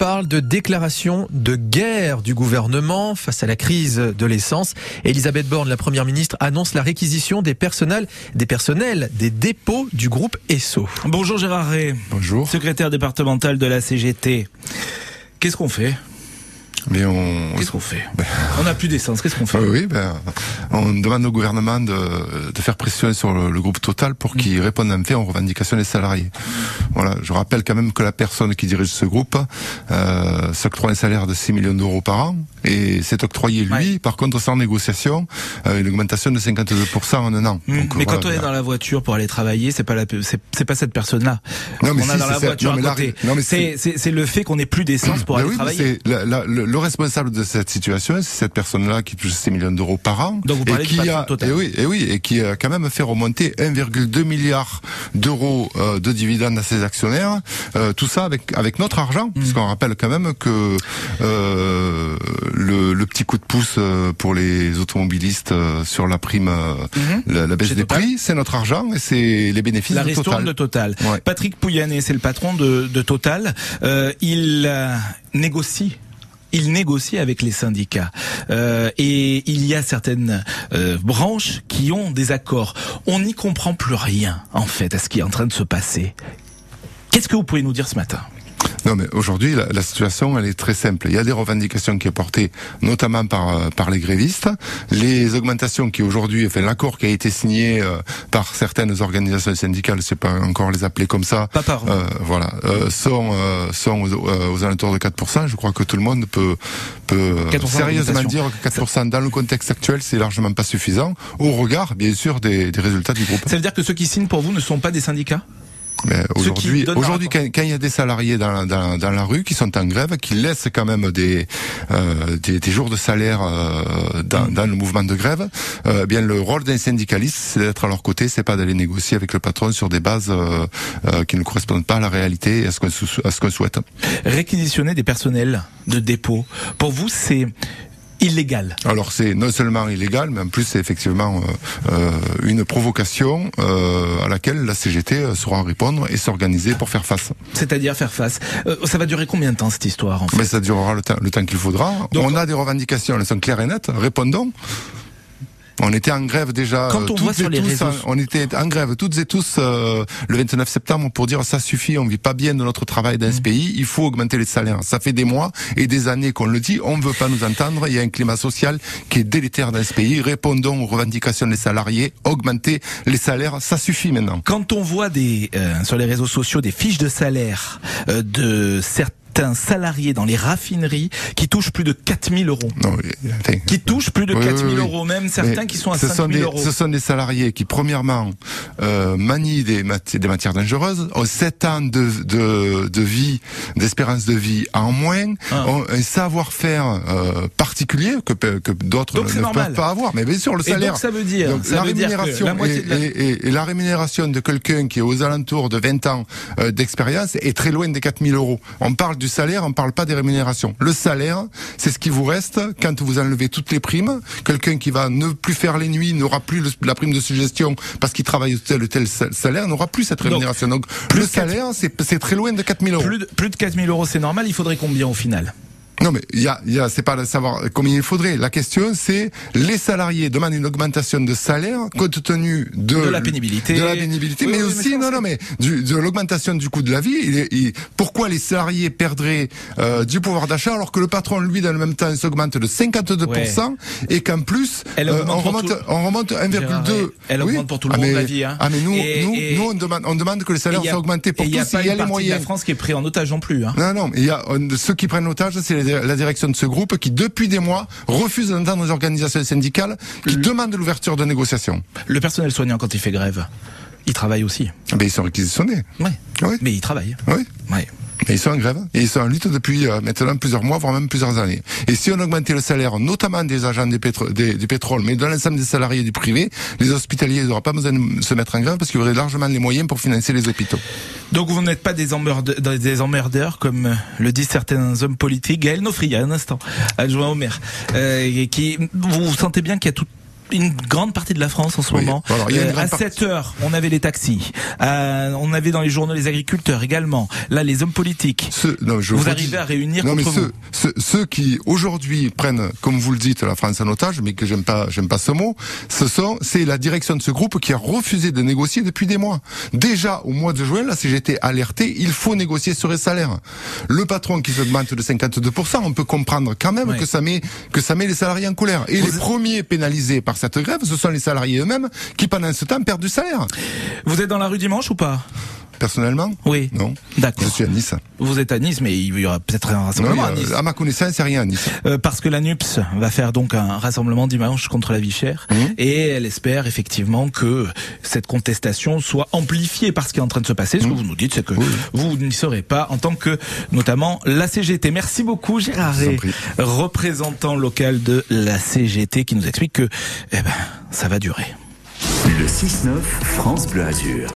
parle de déclaration de guerre du gouvernement face à la crise de l'essence. Elisabeth Borne, la première ministre, annonce la réquisition des personnels, des personnels des dépôts du groupe ESSO. Bonjour Gérard Ray. Bonjour. Secrétaire départemental de la CGT. Qu'est-ce qu'on fait? Mais on... Qu'est-ce qu'on fait? Ben... On n'a plus d'essence, qu'est-ce qu'on fait? Oui, ben, on demande au gouvernement de, de faire pression sur le, le groupe Total pour qu'il mmh. réponde en fait aux revendications des salariés. Voilà, je rappelle quand même que la personne qui dirige ce groupe euh, s'octroie un salaire de 6 millions d'euros par an et s'est octroyé lui, ouais. par contre sans négociation, euh, une augmentation de 52% en un an. Mmh. Donc, mais voilà, quand on est dans la voiture pour aller travailler, c'est pas la, c'est pas cette personne-là. Non, mais on si, a dans la voiture non, à côté. C'est le fait qu'on n'ait plus d'essence pour ben aller oui, travailler. La, la, le, le, responsable de cette situation, c'est cette personne-là qui touche 6 millions d'euros par an. Donc vous parlez et qui a, total. et oui, et oui, et qui a quand même fait remonter 1,2 milliard d'euros euh, de dividendes à ses actionnaires. Euh, tout ça avec avec notre argent, mmh. puisqu'on rappelle quand même que euh, le, le, petit coup de pouce euh, pour les automobilistes sur la prime, mmh. la, la, baisse Chez des Total. prix, c'est notre argent et c'est les bénéfices la de Total. de Total. Ouais. Patrick Pouyanné, c'est le patron de, de Total. Euh, il négocie il négocie avec les syndicats euh, et il y a certaines euh, branches qui ont des accords. On n'y comprend plus rien en fait à ce qui est en train de se passer. Qu'est-ce que vous pouvez nous dire ce matin? Non, mais aujourd'hui, la, la, situation, elle est très simple. Il y a des revendications qui sont portées, notamment par par les grévistes. Les augmentations qui aujourd'hui, enfin l'accord qui a été signé euh, par certaines organisations syndicales, je sais pas encore les appeler comme ça, pas par euh, voilà, euh, sont sont aux, aux, alentours de 4%. Je crois que tout le monde peut peut sérieusement dire que 4% dans le contexte actuel, c'est largement pas suffisant, au regard, bien sûr, des, des résultats du groupe. Ça veut dire que ceux qui signent pour vous ne sont pas des syndicats? Aujourd'hui, aujourd'hui, quand, quand, il y a des salariés dans, dans, dans, la rue qui sont en grève, qui laissent quand même des euh, des, des, jours de salaire euh, dans, dans, le mouvement de grève, euh, bien le rôle d'un syndicaliste, c'est d'être à leur côté, c'est pas d'aller négocier avec le patron sur des bases qui ne correspondent pas à la réalité et à ce qu'on à ce qu'on souhaite. Réquisitionner des personnels de dépôt, pour vous, c'est illégal. Alors c'est non seulement illégal, mais en plus c'est effectivement euh, euh, une provocation euh, à laquelle la CGT saura répondre et s'organiser pour faire face. C'est-à-dire faire face. Euh, ça va durer combien de temps cette histoire en fait? Mais ça durera le temps, le temps qu'il faudra. Donc, on a des revendications, elles sont claires et nettes. Répondons. On était en grève déjà. Quand on voit sur les tous, réseaux, on était en grève toutes et tous euh, le 29 septembre pour dire ça suffit, on vit pas bien de notre travail dans mmh. ce pays, il faut augmenter les salaires. Ça fait des mois et des années qu'on le dit, on ne veut pas nous entendre. Il y a un climat social qui est délétère dans ce pays. Répondons aux revendications des salariés, augmenter les salaires, ça suffit maintenant. Quand on voit des euh, sur les réseaux sociaux des fiches de salaire euh, de certains un salarié dans les raffineries qui touche plus de 4000 euros. Non, qui touche plus de oui, 4000 oui, oui. euros, même certains Mais qui sont à ce 5000 euros. Ce sont des salariés qui, premièrement, euh, manient des, mat des, matières dangereuses, ont 7 ans de, de, de vie, d'espérance de vie en moins, ah. ont un savoir-faire euh, particulier que, que d'autres ne, peuvent pas avoir. Mais bien sûr, le salaire. Et donc ça veut dire, donc, ça la veut rémunération dire et, la... Et, et, et, la rémunération de quelqu'un qui est aux alentours de 20 ans euh, d'expérience est très loin des 4000 euros. On parle du salaire, on parle pas des rémunérations. Le salaire, c'est ce qui vous reste quand vous enlevez toutes les primes. Quelqu'un qui va ne plus faire les nuits n'aura plus le, la prime de suggestion parce qu'il travaille tel ou tel salaire, n'aura plus cette rémunération. Donc, Donc le salaire, c'est très loin de 4000 euros. Plus de, plus de 4000 euros, c'est normal. Il faudrait combien au final? Non mais il y a, y a c'est pas de savoir combien il faudrait. La question c'est les salariés demandent une augmentation de salaire compte tenu de, de la pénibilité, de la pénibilité, oui, mais oui, aussi mais non non mais du, de l'augmentation du coût de la vie. Il, il, pourquoi les salariés perdraient euh, du pouvoir d'achat alors que le patron lui dans le même temps s'augmente de 52% ouais. et qu'en plus euh, on, remonte, tout... on remonte 1,2. Elle augmente pour tout le ah, monde mais, la vie. Hein. Ah mais nous et, nous, et, nous on demande on demande que les salaires soient augmentés pour tous. Il y a pas il y a les moyens. de la France qui est pris en otage non plus. Hein. Non non, il y a ceux qui prennent otage c'est la direction de ce groupe qui, depuis des mois, refuse d'entendre les organisations syndicales qui le... demandent l'ouverture de négociations. Le personnel soignant, quand il fait grève, il travaille aussi. Mais ils sont réquisitionnés. Oui. oui. Mais ils travaillent. Oui. oui. Ils sont en grève et ils sont en lutte depuis euh, maintenant plusieurs mois, voire même plusieurs années. Et si on augmentait le salaire, notamment des agents du pétrole, mais de l'ensemble des salariés du privé, les hospitaliers n'auraient pas besoin de se mettre en grève parce qu'ils auraient largement les moyens pour financer les hôpitaux. Donc vous n'êtes pas des, emmerde des emmerdeurs, comme le disent certains hommes politiques. Gaël Nofri, il y a un instant, adjoint au maire, euh, qui, vous, vous sentez bien qu'il y a tout une grande partie de la France en ce Oui. moment. Alors, il y a une Euh, à partie- 7 heures, on avait les taxis. Euh, on avait dans les journaux les agriculteurs également. Là, les hommes politiques. Ceux, non, je Vous redis- arrivez à réunir non, mais contre ceux, vous. ceux, ceux qui aujourd'hui prennent, comme vous le dites, la France en otage, mais que j'aime pas, j'aime pas ce mot. Ce sont, c'est la direction de ce groupe qui a refusé de négocier depuis des mois. Déjà au mois de juin, la CGT alerté, il faut négocier sur les salaires. Le patron qui se demande de 52%, on peut comprendre quand même que ça met que ça met les salariés en colère. Et les premiers pénalisés par cette grève, ce sont les salariés eux-mêmes qui pendant ce temps perdent du salaire. Vous êtes dans la rue dimanche ou pas? Personnellement, Oui. non. D'accord. Je suis à Nice. Vous êtes à Nice, mais il y aura peut-être un Non, rassemblement à y a- Nice. à ma connaissance, c'est rien à Nice. Euh, parce que la NUPS va faire donc un rassemblement dimanche contre la vie chère Mmh. et elle espère effectivement que cette contestation soit amplifiée par ce qui est en train de se passer. Ce Mmh. que vous nous dites, c'est que vous n'y serez pas en tant que notamment la CGT. Merci beaucoup Gérard prie. représentant local de la CGT qui nous explique que eh ben, ça va durer. Le 6-9 France Bleu Azur.